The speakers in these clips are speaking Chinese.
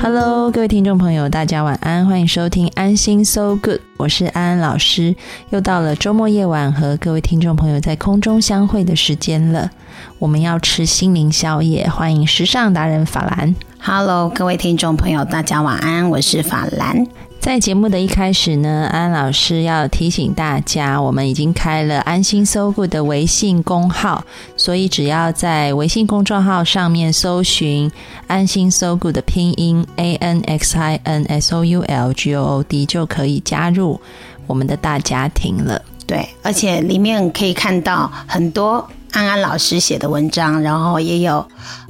Hello，各位听众朋友，大家晚安，欢迎收听安心 So Good，我是安安老师。又到了周末夜晚和各位听众朋友在空中相会的时间了，我们要吃心灵宵夜，欢迎时尚达人法兰。Hello，各位听众朋友，大家晚安，我是法兰。在节目的一开始呢，安老师要提醒大家，我们已经开了安心搜 good 的微信公号，所以只要在微信公众号上面搜寻“安心搜 good” 的拼音 a n x i n s o u l g o o d，就可以加入我们的大家庭了。对，而且里面可以看到很多安安老师写的文章，然后也有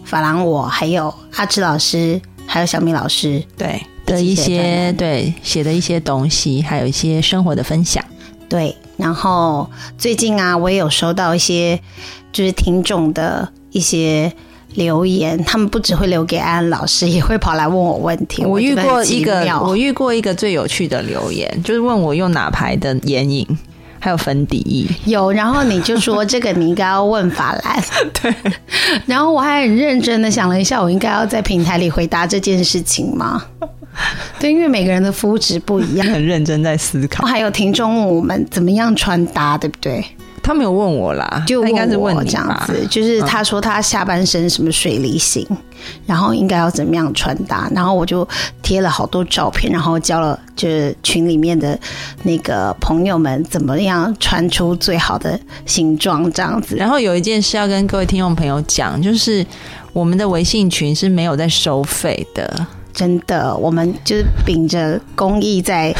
法兰我，还有阿志老师，还有小米老师。对。的一些对写的一些东西，还有一些生活的分享。对，然后最近啊，我也有收到一些就是听众的一些留言，他们不只会留给安安老师，也会跑来问我问题。我遇过一个，我遇过一个最有趣的留言，就是问我用哪牌的眼影。还有粉底液有，然后你就说这个你应该要问法兰，对。然后我还很认真的想了一下，我应该要在平台里回答这件事情吗？对，因为每个人的肤质不一样，很认真在思考。还有听众问我们怎么样穿搭，对不对？他没有问我啦，就应该是问这样子，就是他说他下半身什么水梨型，然后应该要怎么样穿搭，然后我就贴了好多照片，然后教了就是群里面的那个朋友们怎么样穿出最好的形状这样子。然后有一件事要跟各位听众朋友讲，就是我们的微信群是没有在收费的。真的，我们就是秉着公益在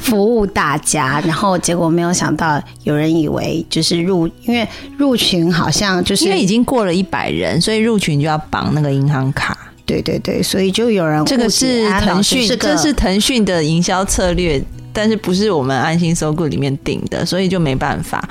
服务大家，然后结果没有想到有人以为就是入，因为入群好像就是因为已经过了一百人，所以入群就要绑那个银行卡。对对对，所以就有人这个是腾讯，这是腾讯的营销策略，但是不是我们安心搜购里面定的，所以就没办法。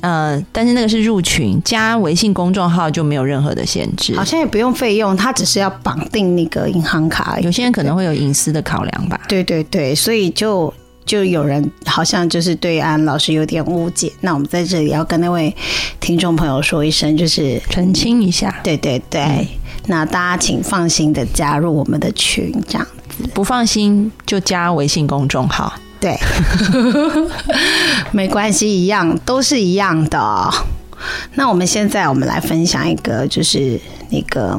呃，但是那个是入群加微信公众号就没有任何的限制，好像也不用费用，他只是要绑定那个银行卡。有些人可能会有隐私的考量吧。对对对，所以就就有人好像就是对安老师有点误解。那我们在这里要跟那位听众朋友说一声，就是澄清一下。对对对，那大家请放心的加入我们的群，这样子不放心就加微信公众号。对，没关系，一样都是一样的。那我们现在我们来分享一个，就是那个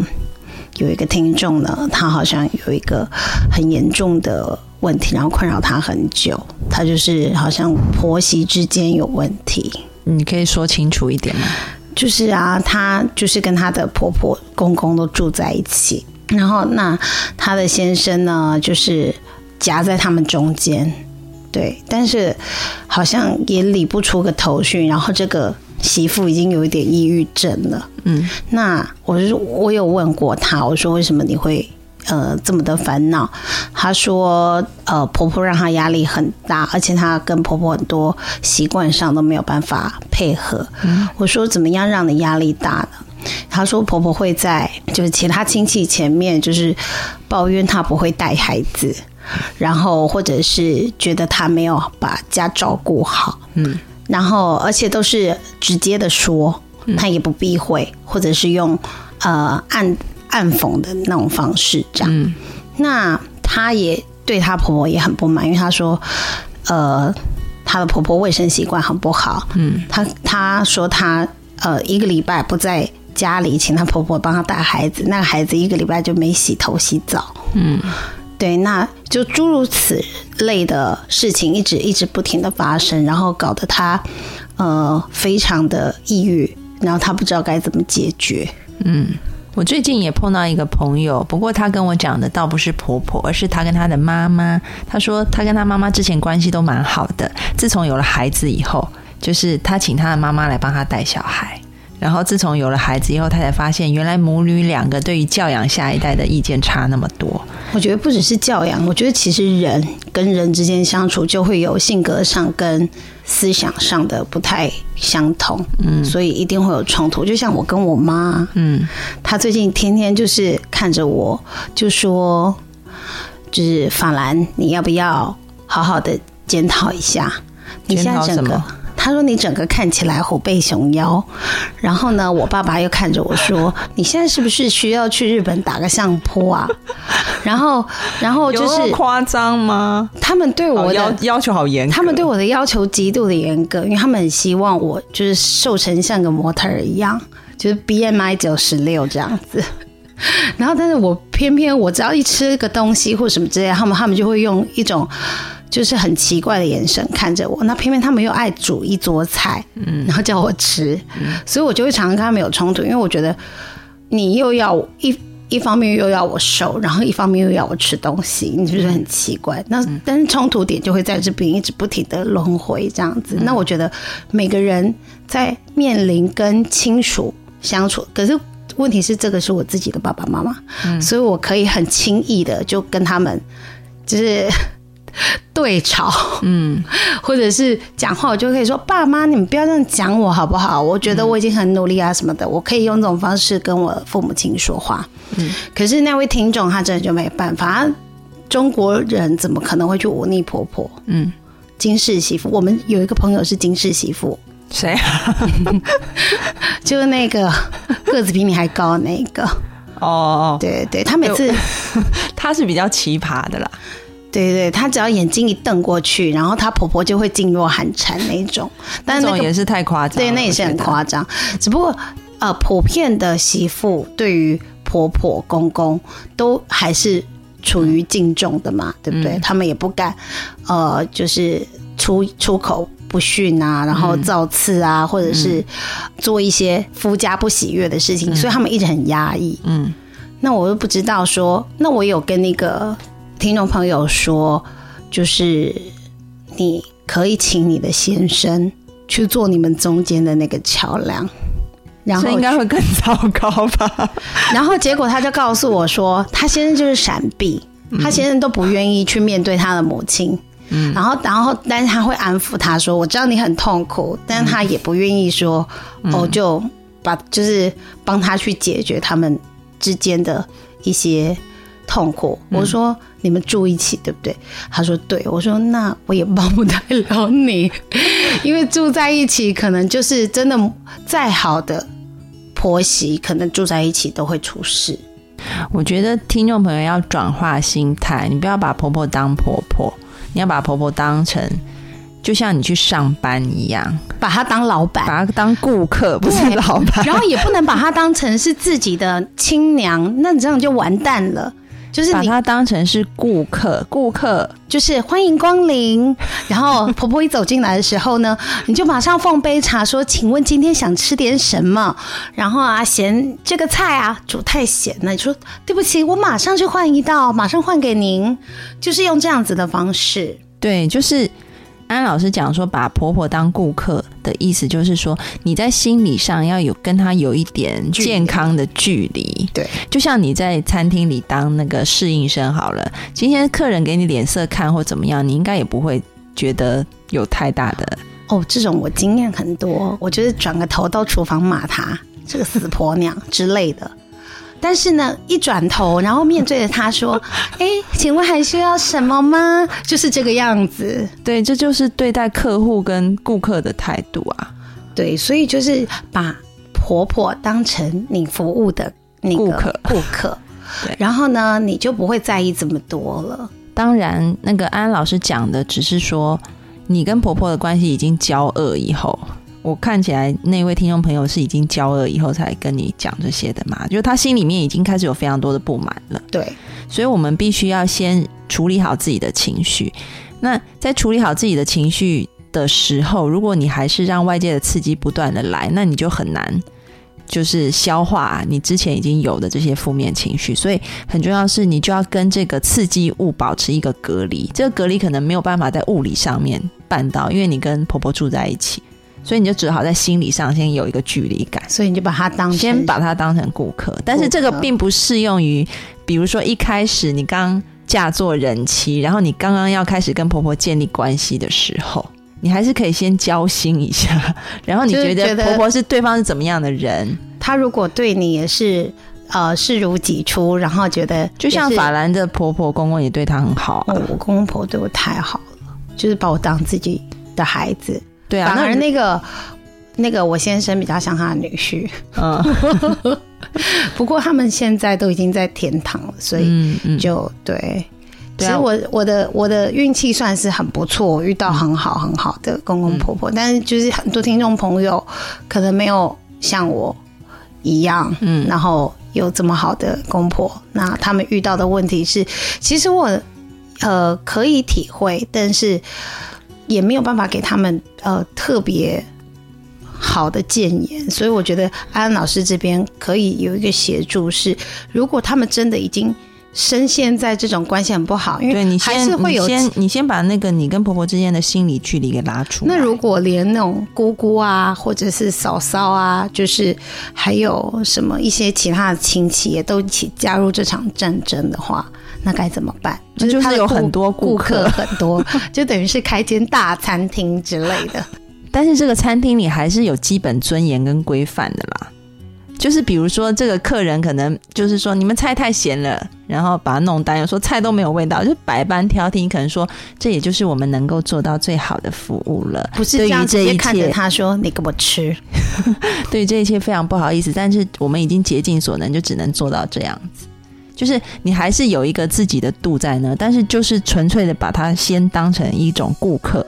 有一个听众呢，他好像有一个很严重的问题，然后困扰他很久。他就是好像婆媳之间有问题，你可以说清楚一点吗？就是啊，他就是跟他的婆婆公公都住在一起，然后那他的先生呢，就是夹在他们中间。对，但是好像也理不出个头绪，然后这个媳妇已经有一点抑郁症了。嗯，那我是我有问过她，我说为什么你会呃这么的烦恼？她说呃婆婆让她压力很大，而且她跟婆婆很多习惯上都没有办法配合。我说怎么样让你压力大呢？她说婆婆会在就是其他亲戚前面就是抱怨她不会带孩子。然后，或者是觉得他没有把家照顾好，嗯，然后而且都是直接的说，他也不避讳，或者是用呃暗暗讽的那种方式这样。那她也对她婆婆也很不满，因为她说，呃，她的婆婆卫生习惯很不好，嗯，她她说她呃一个礼拜不在家里，请她婆婆帮她带孩子，那个孩子一个礼拜就没洗头洗澡，嗯。对，那就诸如此类的事情一直一直不停的发生，然后搞得他呃非常的抑郁，然后他不知道该怎么解决。嗯，我最近也碰到一个朋友，不过他跟我讲的倒不是婆婆，而是他跟他的妈妈。他说他跟他妈妈之前关系都蛮好的，自从有了孩子以后，就是他请他的妈妈来帮他带小孩。然后自从有了孩子以后，他才发现原来母女两个对于教养下一代的意见差那么多。我觉得不只是教养，我觉得其实人跟人之间相处就会有性格上跟思想上的不太相同，嗯，所以一定会有冲突。就像我跟我妈，嗯，她最近天天就是看着我，就说，就是法兰，你要不要好好的检讨一下？你现在整个。他说：“你整个看起来虎背熊腰。”然后呢，我爸爸又看着我说：“你现在是不是需要去日本打个相扑啊？”然后，然后就是夸张吗？他们对我的要要求好严，他们对我的要求极度的严格，因为他们很希望我就是瘦成像个模特儿一样，就是 BMI 九十六这样子。然后，但是我偏偏我只要一吃个东西或什么之类，他们他们就会用一种。就是很奇怪的眼神看着我，那偏偏他们又爱煮一桌菜，嗯，然后叫我吃，所以我就会常常跟他们有冲突，因为我觉得你又要一一方面又要我瘦，然后一方面又要我吃东西，你是不是很奇怪？那但是冲突点就会在这边一直不停的轮回这样子。那我觉得每个人在面临跟亲属相处，可是问题是这个是我自己的爸爸妈妈，所以我可以很轻易的就跟他们就是。对吵，嗯，或者是讲话，我就可以说：“爸妈，你们不要这样讲我好不好？我觉得我已经很努力啊，什么的，我可以用这种方式跟我父母亲说话。”嗯，可是那位听众他真的就没办法，中国人怎么可能会去忤逆婆婆？嗯，金氏媳妇，我们有一个朋友是金氏媳妇，谁啊？就是那个个子比你还高的那个。哦，对对，他每次 他是比较奇葩的啦。对对，她只要眼睛一瞪过去，然后她婆婆就会噤若寒蝉那种。但那种也是太夸张。对，那也是很夸张。只不过呃，普遍的媳妇对于婆婆公公都还是处于敬重的嘛，对不对？他们也不敢呃，就是出出口不逊啊，然后造次啊，或者是做一些夫家不喜悦的事情，所以他们一直很压抑。嗯，那我又不知道说，那我有跟那个。听众朋友说，就是你可以请你的先生去做你们中间的那个桥梁，然后应该会更糟糕吧？然后结果他就告诉我说，他先生就是闪避，他先生都不愿意去面对他的母亲。嗯，然后然后但是他会安抚他说，我知道你很痛苦，但是他也不愿意说，哦，就把就是帮他去解决他们之间的一些。痛苦，我说你们住一起对不对？他说对，我说那我也帮不太了你，因为住在一起可能就是真的再好的婆媳，可能住在一起都会出事。我觉得听众朋友要转化心态，你不要把婆婆当婆婆，你要把婆婆当成就像你去上班一样，把她当老板，把她当顾客，不是老板，然后也不能把她当成是自己的亲娘，那你这样就完蛋了。就是把它当成是顾客，顾客就是欢迎光临。然后婆婆一走进来的时候呢，你就马上奉杯茶，说：“请问今天想吃点什么？”然后啊，嫌这个菜啊煮太咸了，你说：“对不起，我马上去换一道，马上换给您。”就是用这样子的方式，对，就是。安老师讲说，把婆婆当顾客的意思，就是说你在心理上要有跟她有一点健康的距离。对，就像你在餐厅里当那个侍应生好了，今天客人给你脸色看或怎么样，你应该也不会觉得有太大的。哦，这种我经验很多，我觉得转个头到厨房骂她这个死婆娘之类的。但是呢，一转头，然后面对着他说：“哎，请问还需要什么吗？”就是这个样子。对，这就是对待客户跟顾客的态度啊。对，所以就是把婆婆当成你服务的那个顾客，顾客。对，然后呢，你就不会在意这么多了。当然，那个安老师讲的只是说，你跟婆婆的关系已经交恶以后。我看起来那位听众朋友是已经交了以后才跟你讲这些的嘛？就是他心里面已经开始有非常多的不满了。对，所以我们必须要先处理好自己的情绪。那在处理好自己的情绪的时候，如果你还是让外界的刺激不断的来，那你就很难就是消化你之前已经有的这些负面情绪。所以很重要是，你就要跟这个刺激物保持一个隔离。这个隔离可能没有办法在物理上面办到，因为你跟婆婆住在一起。所以你就只好在心理上先有一个距离感，所以你就把它当先把它当成顾客。但是这个并不适用于，比如说一开始你刚嫁做人妻，然后你刚刚要开始跟婆婆建立关系的时候，你还是可以先交心一下，然后你觉得婆婆是对方是怎么样的人，她如果对你也是。呃，视如己出，然后觉得就像法兰的婆婆公公也对她很好，我公公婆对我太好了，就是把我当自己的孩子。对啊，反而那个那个我先生比较像他的女婿。嗯，不过他们现在都已经在天堂了，所以就对。其实我我的我的运气算是很不错，遇到很好很好的公公婆婆，但是就是很多听众朋友可能没有像我一样，嗯，然后。有这么好的公婆，那他们遇到的问题是，其实我呃可以体会，但是也没有办法给他们呃特别好的建言，所以我觉得安安老师这边可以有一个协助，是如果他们真的已经。深陷在这种关系很不好，因为你还是会有先你先把那个你跟婆婆之间的心理距离给拉出。那如果连那种姑姑啊，或者是嫂嫂啊，就是还有什么一些其他的亲戚也都一起加入这场战争的话，那该怎么办？就是有很多顾客，很多，就等于是开间大餐厅之类的。但是这个餐厅里还是有基本尊严跟规范的啦。就是比如说，这个客人可能就是说你们菜太咸了，然后把它弄单，说菜都没有味道，就百般挑剔。你可能说，这也就是我们能够做到最好的服务了。不是这样直接看着他说：“你给我吃。”对这一切非常不好意思，但是我们已经竭尽所能，就只能做到这样子。就是你还是有一个自己的度在那，但是就是纯粹的把它先当成一种顾客，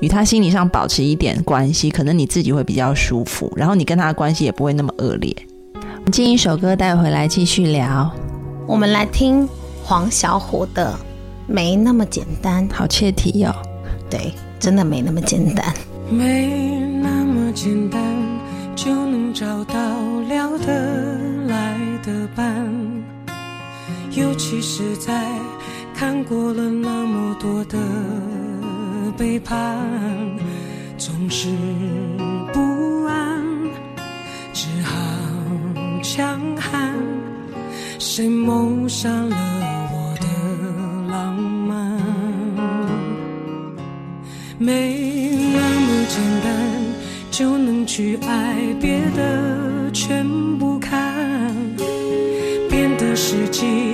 与他心理上保持一点关系，可能你自己会比较舒服，然后你跟他的关系也不会那么恶劣。进一首歌带回来继续聊，我们来听黄小琥的《没那么简单》，好切题哟。对，真的没那么简单。没那么简单就能找到聊得来的伴，尤其是在看过了那么多的背叛，总是不安，只好。强悍，谁谋杀了我的浪漫？没那么简单就能去爱，别的全不看。变得实际，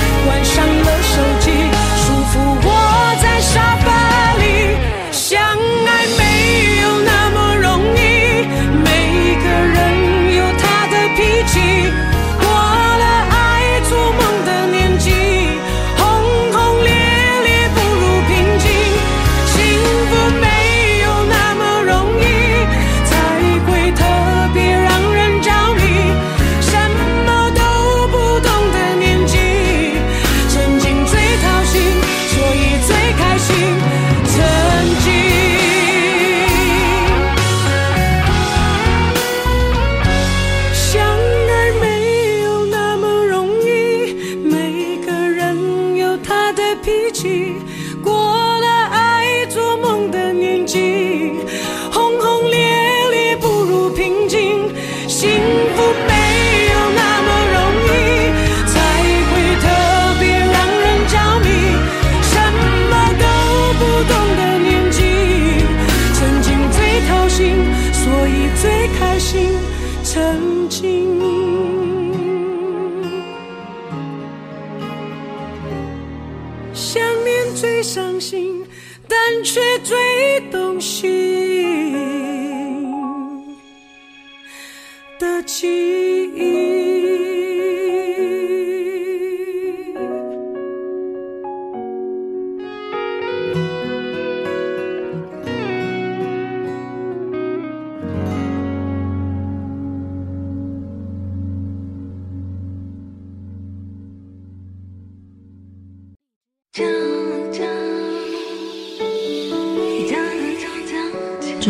开心。曾经。想念最伤心，但却最动心的记忆。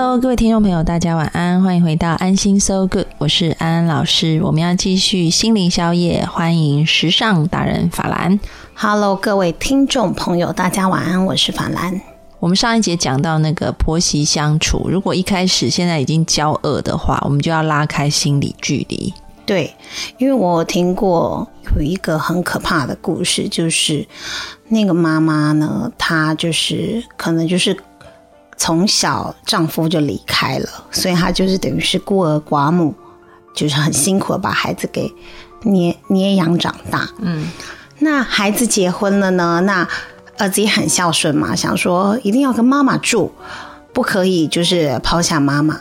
Hello，各位听众朋友，大家晚安，欢迎回到安心 So Good，我是安安老师。我们要继续心灵宵夜，欢迎时尚达人法兰。Hello，各位听众朋友，大家晚安，我是法兰。我们上一节讲到那个婆媳相处，如果一开始现在已经交恶的话，我们就要拉开心理距离。对，因为我听过有一个很可怕的故事，就是那个妈妈呢，她就是可能就是从小丈夫就离开了，所以她就是等于是孤儿寡母，就是很辛苦的把孩子给捏捏养长大。嗯，那孩子结婚了呢，那儿子也很孝顺嘛，想说一定要跟妈妈住，不可以就是抛下妈妈。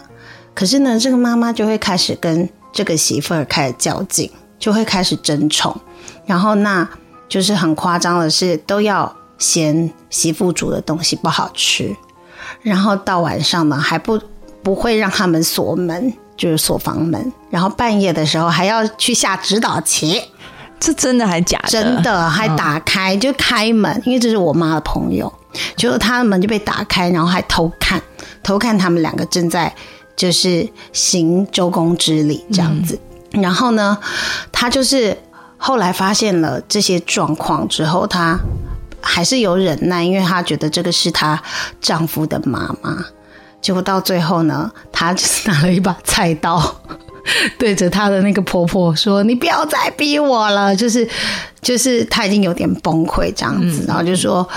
可是呢，这个妈妈就会开始跟这个媳妇儿开始较劲，就会开始争宠，然后那就是很夸张的是，都要嫌媳妇煮的东西不好吃，然后到晚上呢还不不会让他们锁门，就是锁房门，然后半夜的时候还要去下指导棋。这真的还假的？真的还打开、就开门，因为这是我妈的朋友，结果他的门就被打开，然后还偷看，偷看他们两个正在就是行周公之礼这样子。然后呢，他就是后来发现了这些状况之后，她还是有忍耐，因为她觉得这个是她丈夫的妈妈。结果到最后呢，她就是拿了一把菜刀。对着她的那个婆婆说：“你不要再逼我了。”就是，就是她已经有点崩溃这样子，然后就说：“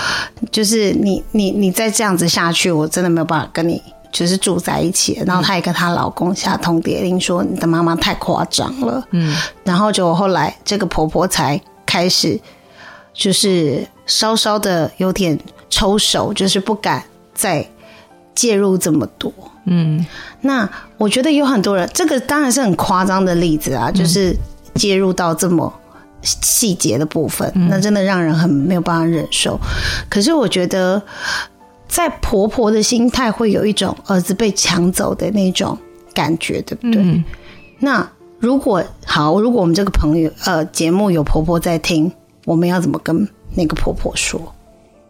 就是你你你再这样子下去，我真的没有办法跟你就是住在一起。”然后她也跟她老公下通牒令说：“你的妈妈太夸张了。”嗯，然后就后来这个婆婆才开始就是稍稍的有点抽手，就是不敢再介入这么多。嗯，那我觉得有很多人，这个当然是很夸张的例子啊，就是介入到这么细节的部分，那真的让人很没有办法忍受。可是我觉得，在婆婆的心态会有一种儿子被抢走的那种感觉，对不对？嗯那如果好，如果我们这个朋友呃节目有婆婆在听，我们要怎么跟那个婆婆说？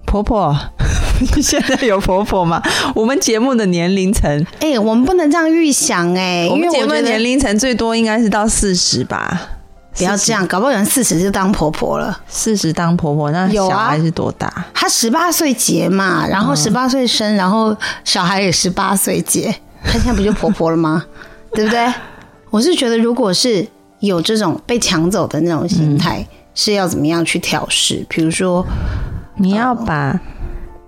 婆婆，现在有婆婆吗？我们节目的年龄层，哎、我们不能这样预想哎、我们节目的年龄层最多应该是到四十吧。不要这样，搞不好有人四十就当婆婆了。四十当婆婆，那小孩是多大？她十八岁结嘛，然后十八岁生，然后小孩也十八岁结，她现在不就婆婆了吗？对不对？我是觉得，如果是有这种被抢走的那种心态，是要怎么样去调试？比如说，你要把，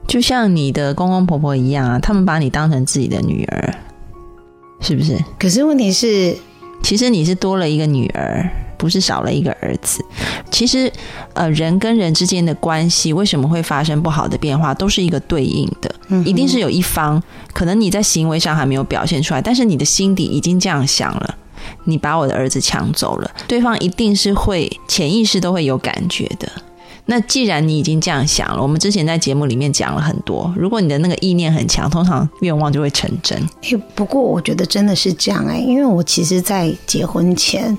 就像你的公公婆婆一样啊，他们把你当成自己的女儿，是不是？可是问题是，其实你是多了一个女儿，不是少了一个儿子。其实，呃，人跟人之间的关系为什么会发生不好的变化，都是一个对应的，一定是有一方可能你在行为上还没有表现出来，但是你的心底已经这样想了。你把我的儿子抢走了，对方一定是会潜意识都会有感觉的。那既然你已经这样想了，我们之前在节目里面讲了很多，如果你的那个意念很强，通常愿望就会成真。哎、不过我觉得真的是这样哎、因为我其实，在结婚前，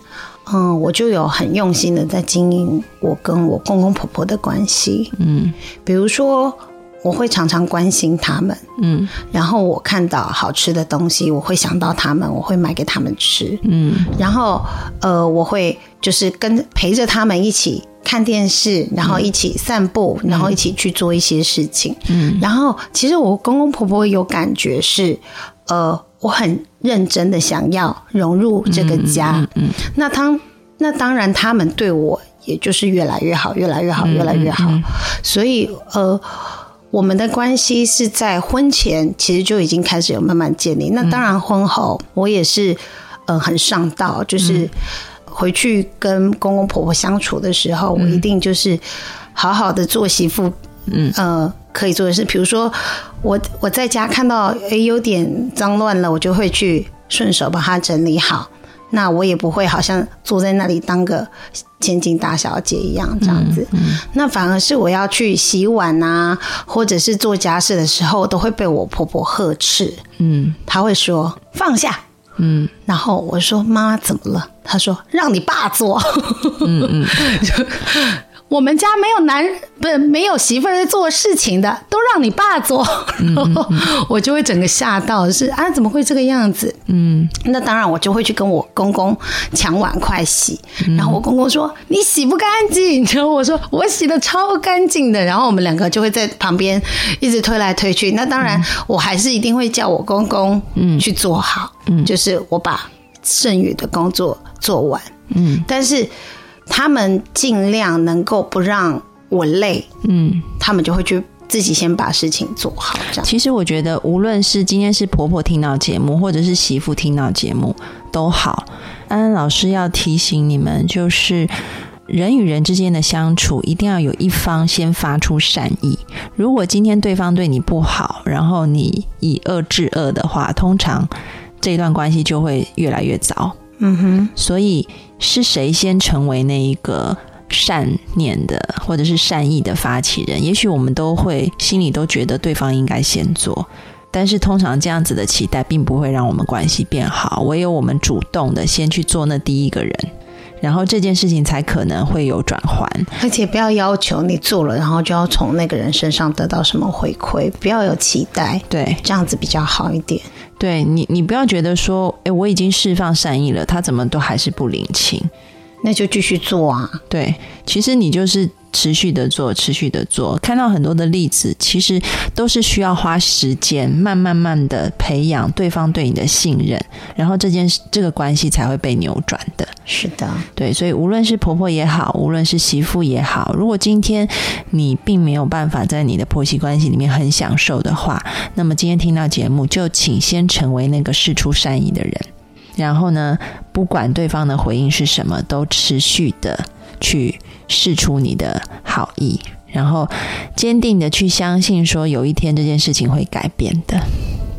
嗯，我就有很用心的在经营我跟我公公婆婆的关系，嗯比如说。我会常常关心他们，嗯然后我看到好吃的东西，我会想到他们，我会买给他们吃。嗯然后呃，我会就是跟陪着他们一起看电视，然后一起散步，然后一起去做一些事情。嗯然后其实我公公婆婆有感觉是，呃，我很认真的想要融入这个家。嗯那当那当然他们对我也就是越来越好，越来越好，越来越好。所以呃。我们的关系是在婚前其实就已经开始有慢慢建立，那当然婚后我也是呃很上道，就是回去跟公公婆婆相处的时候，我一定就是好好的做媳妇，嗯。呃可以做的事，比如说我我在家看到诶有点脏乱了，我就会去顺手把它整理好。那我也不会好像坐在那里当个千金大小姐一样这样子，那反而是我要去洗碗啊，或者是做家事的时候，都会被我婆婆呵斥。嗯她会说放下，嗯然后我说妈妈怎么了？她说让你爸做。嗯嗯，我们家没有男人，不是没有媳妇儿在做事情的，都让你爸做，我就会整个吓到，是啊，怎么会这个样子？嗯。那当然，我就会去跟我公公抢碗筷洗，然后我公公说你洗不干净，然后我说我洗的超干净。的，然后我们两个就会在旁边一直推来推去。那当然，我还是一定会叫我公公去做好，嗯。就是我把剩余的工作做完，嗯。但是他们尽量能够不让我累，嗯。他们就会去自己先把事情做好，这样。其实我觉得，无论是今天是婆婆听到节目，或者是媳妇听到节目，都好。安安老师要提醒你们，就是人与人之间的相处，一定要有一方先发出善意。如果今天对方对你不好，然后你以恶制恶的话，通常这段关系就会越来越糟。嗯哼，所以是谁先成为那一个善念的或者是善意的发起人？也许我们都会心里都觉得对方应该先做，但是通常这样子的期待并不会让我们关系变好。唯有我们主动的先去做那第一个人，然后这件事情才可能会有转换。而且不要要求你做了，然后就要从那个人身上得到什么回馈，不要有期待，对，这样子比较好一点。对你，你不要觉得说，诶，我已经释放善意了，他怎么都还是不领情。那就继续做啊。对，其实你就是持续的做，持续的做。看到很多的例子，其实都是需要花时间，慢慢慢的培养对方对你的信任，然后这件事这个关系才会被扭转的。是的，对，所以无论是婆婆也好，无论是媳妇也好，如果今天你并没有办法在你的婆媳关系里面很享受的话，那么今天听到节目，就请先成为那个事出善意的人。然后呢，不管对方的回应是什么，都持续的去试出你的好意，然后坚定的去相信，说有一天这件事情会改变的。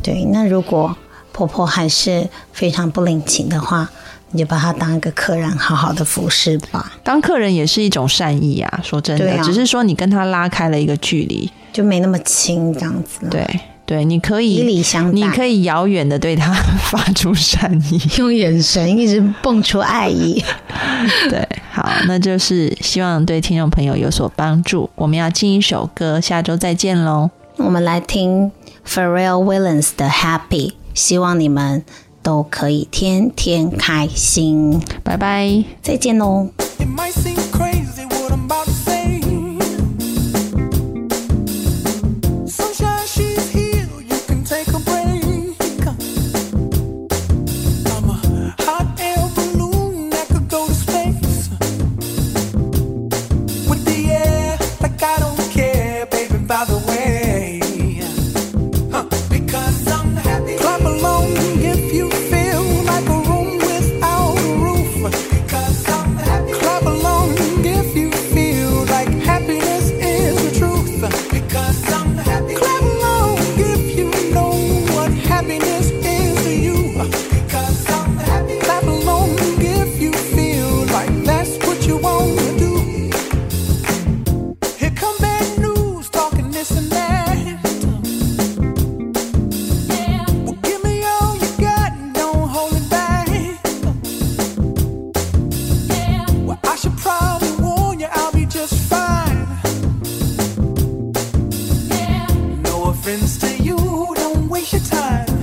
对。那如果婆婆还是非常不领情的话，你就把她当一个客人，好好的服侍吧，当客人也是一种善意啊，说真的，啊只是说你跟她拉开了一个距离，就没那么亲这样子。对对，你可以以礼相待，你可以遥远的对他发出善意，用眼神一直蹦出爱意。对，好，那就是希望对听众朋友有所帮助。我们要进一首歌，下周再见喽。我们来听 Pharrell Williams 的 Happy，希望你们都可以天天开心。拜拜，再见喽。happens to you, don't waste your time.